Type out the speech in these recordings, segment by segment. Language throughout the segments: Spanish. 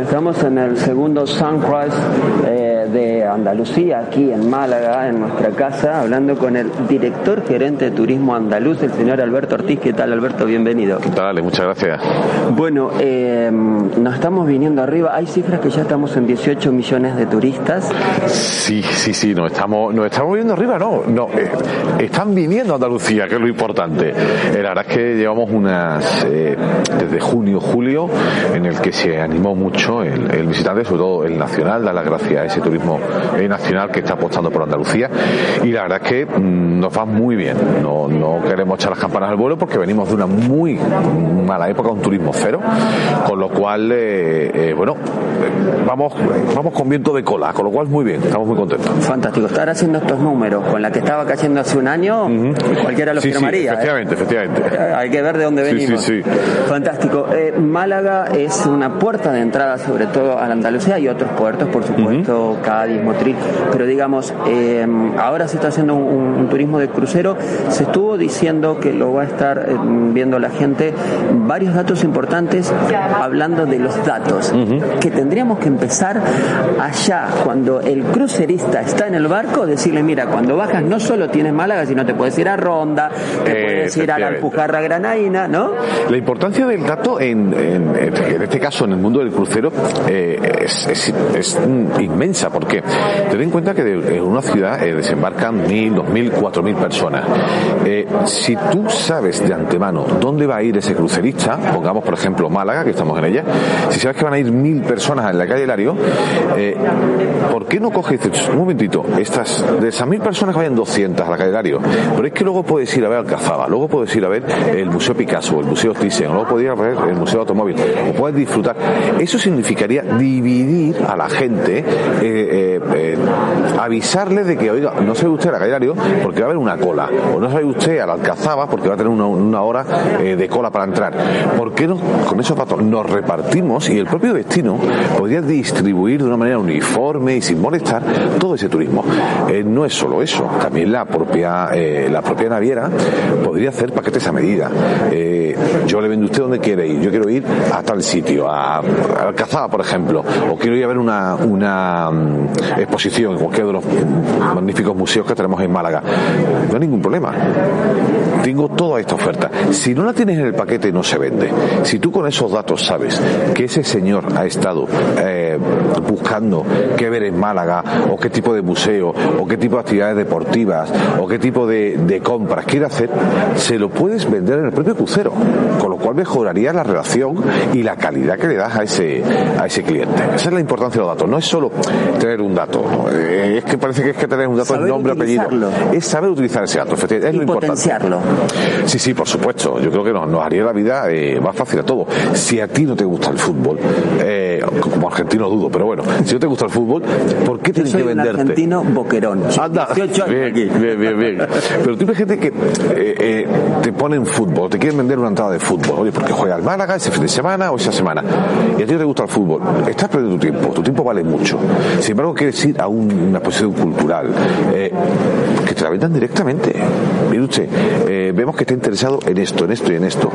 Estamos en el segundo Sunrise eh, de Andalucía, aquí en Málaga, en nuestra casa, hablando con el director gerente de turismo andaluz, el señor Alberto Ortiz. ¿Qué tal, Alberto? Bienvenido. ¿Qué tal? Muchas gracias. Bueno, eh, nos estamos viniendo arriba. Hay cifras que ya estamos en 18 millones de turistas. Sí, sí, sí, nos estamos, nos estamos viniendo arriba, no, no, eh, están viniendo a Andalucía, que es lo importante. Eh, la verdad es que llevamos unas, eh, desde junio, julio, en el que se animó mucho el, el visitante, sobre todo el nacional, da las gracias a ese turismo eh, nacional que está apostando por Andalucía. Y la verdad es que mm, nos va muy bien. No, queremos echar las campanas al vuelo porque venimos de una muy mala época, un turismo cero, con lo cual, eh, eh, bueno, vamos, vamos con viento de cola, con lo cual muy bien, estamos muy contentos. Fantástico. Estar haciendo estos números con la que estaba cayendo hace un año, cualquiera los Sí, sí, firmaría. ¿eh? efectivamente, efectivamente. Hay que ver de dónde Sí, venimos. sí, sí. Fantástico. Eh, Málaga es una puerta de entrada, sobre todo a la Andalucía y otros puertos, por supuesto, Cádiz, Motril. Pero digamos, eh, ahora se está haciendo un, un turismo de crucero. Se estuvo diciendo que lo va a estar eh, viendo la gente. Varios datos importantes hablando de los datos. Que tendríamos que empezar allá, cuando el crucerista está en el barco, decirle: mira, cuando bajas no solo tienes Málaga, sino te puedes ir a Ronda, te Eh, puedes ir a la. Alpujarra Granaína, ¿no? La importancia del dato en, en- en este caso en el mundo del crucero eh, es, es- es, inmensa porque ten en cuenta que de- en una ciudad eh, desembarcan mil, dos mil, cuatro mil personas. Eh, si tú sabes de antemano dónde va a ir ese crucerista, pongamos por ejemplo Málaga, que estamos en ella, si sabes que van a ir mil personas en la calle Eh, ¿por qué no coges un momentito, estas, de esas mil personas que vayan 200 a la calle Lario? Pero es que luego puedes ir a ver Alcazaba, luego puedes ir a ver el Museo Picasso, el Museo Thyssen, luego puedes ver el Museo Automóvil, o puedes disfrutar. Eso significaría dividir a la gente, eh, eh, avisarles de que, oiga, no sabe usted a la calle Lario porque va a haber una cola, o no sabe usted a la Alcazaba porque va a tener una, hora eh, de cola para entrar. ¿Por qué no, con esos datos nos repartimos y el propio destino podría distribuir de una manera uniforme y sin molestar todo ese turismo? Eh, no es solo eso, también la propia, eh, la propia naviera podría hacer paquetes a medida. Eh, yo le vendo a usted donde quiere ir, yo quiero ir a tal sitio, a, a Alcazaba, por ejemplo, o quiero ir a ver una, una mm, exposición en cualquiera de los magníficos museos que tenemos en Málaga. No hay ningún problema. Tengo toda esta oferta. Si no la tienes en el paquete, no se vende. Si tú con esos datos sabes que ese señor ha estado buscando qué ver en Málaga, o qué tipo de museo, o qué tipo de actividades deportivas, o qué tipo de, de compras quiere hacer, se lo puedes vender en el propio crucero. Con lo cual mejoraría la relación y la calidad que le das a ese, a ese cliente. Esa es la importancia de los datos. No es solo tener un dato. Eh, Es que parece que es que tener un dato es nombre, apellido. Es saber utilizar ese dato. Es Y lo importante. potenciarlo. Sí, sí, por supuesto. Yo creo que nos, nos haría la vida eh, más fácil a todo. Si a ti no te gusta el fútbol, eh, como argentino dudo, pero bueno, si no te gusta el fútbol, ¿por qué tienes que un venderte? argentino boquerón. Anda, 18 años bien, aquí. bien, bien, bien. Pero tú gente que eh, eh, te ponen fútbol, te quieren vender una entrada de fútbol, oye, porque juega al Málaga ese fin de semana o esa semana, y a ti no te gusta el fútbol, estás perdiendo tu tiempo, tu tiempo vale mucho. Sin embargo, quieres ir a un- una exposición cultural, eh, que te la vendan directamente. Mire usted, eh, vemos que está interesado en esto, en esto y en esto.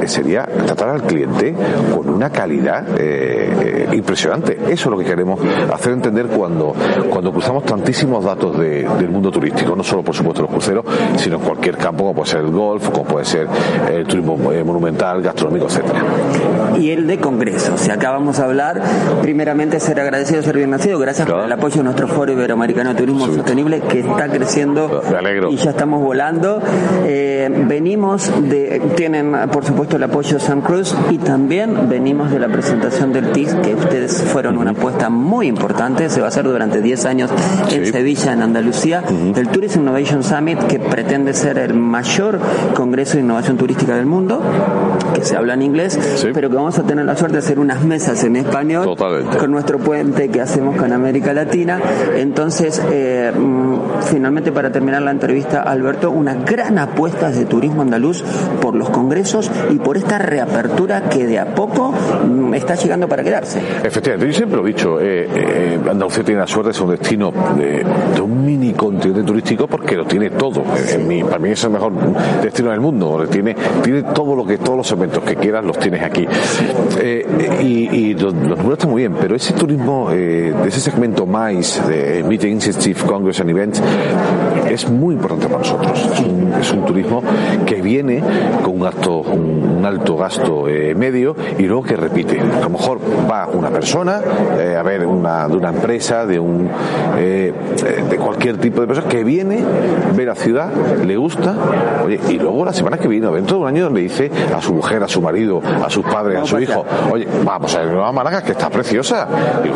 Eh, sería tratar al cliente con una calidad eh, impresionante. Eso es lo que queremos hacer entender cuando, cuando cruzamos tantísimos datos de- del mundo turístico, no solo por supuesto los cruceros, sino en cualquier campo como puede ser el golf, como puede ser el turismo monumental, gastronómico, etcétera. y el de Congreso. Si acá vamos a hablar, primeramente ser agradecido, ser bien nacido, gracias Claro. por el apoyo de nuestro Foro Iberoamericano de Turismo. Sostenible que está creciendo Me alegro. y ya estamos volando. Eh, venimos de, tienen por supuesto el apoyo de Sam Cruz y también venimos de la presentación del TIS, que ustedes fueron una apuesta muy importante, se va a hacer durante 10 años en Sevilla, en Andalucía, el Tourism Innovation Summit, que pretende ser el mayor congreso de innovación turística del mundo, que se habla en inglés, pero que vamos a tener la suerte de hacer unas mesas en español con nuestro puente que hacemos con América Latina. Entonces, eh, mm, finalmente para terminar la entrevista, Alberto, una gran apuesta de turismo andaluz por los congresos y por esta reapertura que de a poco mm, está llegando para quedarse. Efectivamente, yo siempre lo he dicho, eh, eh, Andalucía tiene la suerte de ser un destino de, un mini continente turístico porque lo tiene todo. En para mí es el mejor destino del mundo, tiene, tiene todo lo que, todos los que quieras los tienes aquí. y, los, números están muy bien, pero ese turismo, de ese segmento más de Meeting Institute Congress and Events, es muy importante para nosotros. Es un, turismo que viene con un alto, un, alto gasto eh, medio y luego que repite. A lo mejor va una persona eh, a ver una, de una empresa, de un eh, de cualquier tipo de persona que viene, ve la ciudad, le gusta, oye, y luego la semana que viene, dentro de un año, donde dice a su mujer, a su marido, a sus padres, a su hijo, oye, vamos a ir a Málaga que está preciosa.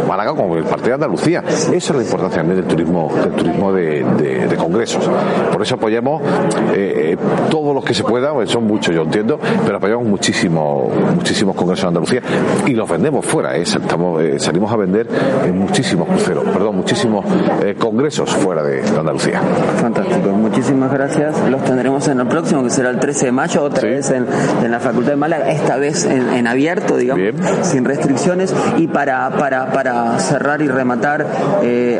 Málaga como el partido de Andalucía. Esa es la importancia también del turismo, del turismo de, de congresos. Por eso apoyamos eh, eh, todos los que se pueda, son muchos yo entiendo, pero apoyamos muchísimo, muchísimos congresos en Andalucía y los vendemos fuera, ¿eh? Estamos, salimos a vender en muchísimos cruceros, perdón, muchísimos congresos fuera de, Andalucía. Fantástico, muchísimas gracias. Los tendremos en el próximo, que será el 13 de mayo, otra vez en, la Facultad de Málaga, esta vez en, abierto, digamos, sin restricciones. Y para, para, para cerrar y rematar,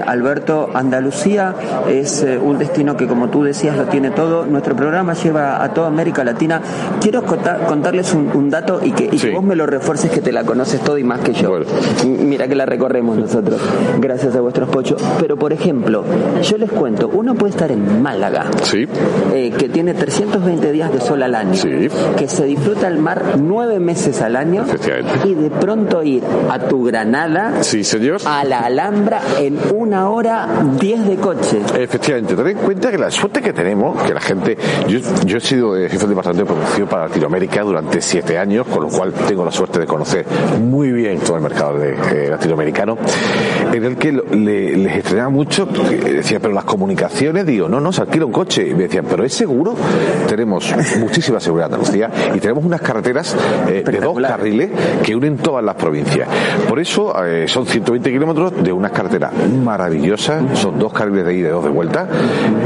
Alberto, Andalucía es un destino que, como tú decías, lo tiene todo. Nuestro programa lleva a toda América Latina. Quiero contarles un, dato y, que, vos me lo refuerces que te la conoces todo y más que yo. Mira que la recorremos nosotros, gracias a vuestros pochos. Pero, por ejemplo, yo les cuento, uno puede estar en Málaga, eh, que tiene 320 días de sol al año, que se disfruta mar nueve meses al año y de pronto ir a tu Granada, a la Alhambra en una hora diez de coche. Efectivamente, ten en cuenta que la suerte que tenemos, que la gente, yo, yo he sido jefe de departamento de producción para Latinoamérica durante siete años, con lo cual tengo la suerte de conocer muy bien todo el mercado de, eh, latinoamericano, en el que les extrañaba mucho, decía, pero las comunicaciones, digo, no, no, se alquila un coche, y me decían, pero es seguro, tenemos muchísima seguridad en Andalucía y tenemos unas carreteras eh, de dos carriles que unen todas las provincias. Por eso eh, son 120 kilómetros de unas carreteras maravillosas, son dos carriles de ida y dos de vuelta,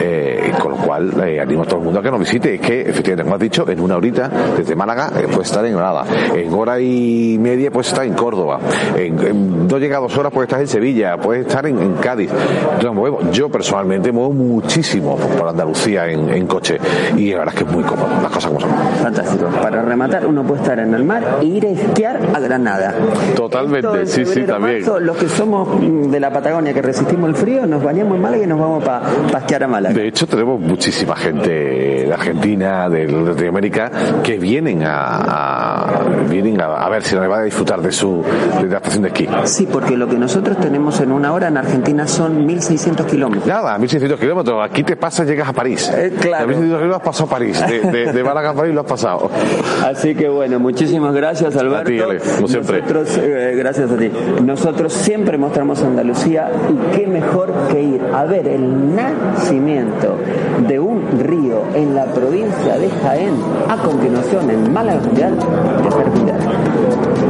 eh, con lo cual animo a todo el mundo a que nos visite. Es que, efectivamente, como has dicho, en una horita desde Málaga puede estar en Granada, en hora y media puede estar en Córdoba, en, dos llegados horas puede estar en Sevilla, puede estar en, Cádiz. Yo personalmente muevo muchísimo por Andalucía en, coche y la verdad es que es muy cómodo, las cosas como son. Fantástico. Para rematar, uno puede estar en el mar e ir a esquiar a Granada. Totalmente, sí, sí, también. los que somos mm, de la Patagonia que resistimos el frío, nos bañamos en Málaga y nos vamos para pasquear a Málaga. De hecho, tenemos muchísima gente de Argentina, de Latinoamérica, que vienen a, vienen a, ver si va a disfrutar de su de la estación de esquí. Sí, porque lo que nosotros tenemos en una hora en Argentina son 1.600 kilómetros. Nada, 1.600 kilómetros. Aquí te pasas, llegas a París. Eh, claro. 1.600 kilómetros has pasado a París. De, de, Málaga a París lo has pasado. Así que bueno, muchísimas gracias, Alberto. A ti, Ale, como siempre. Nosotros, eh, gracias a ti. Nosotros siempre mostramos Andalucía y qué mejor que ir a ver el nacimiento de un río en la provincia de Jaén, a continuación en Málaga Mundial de.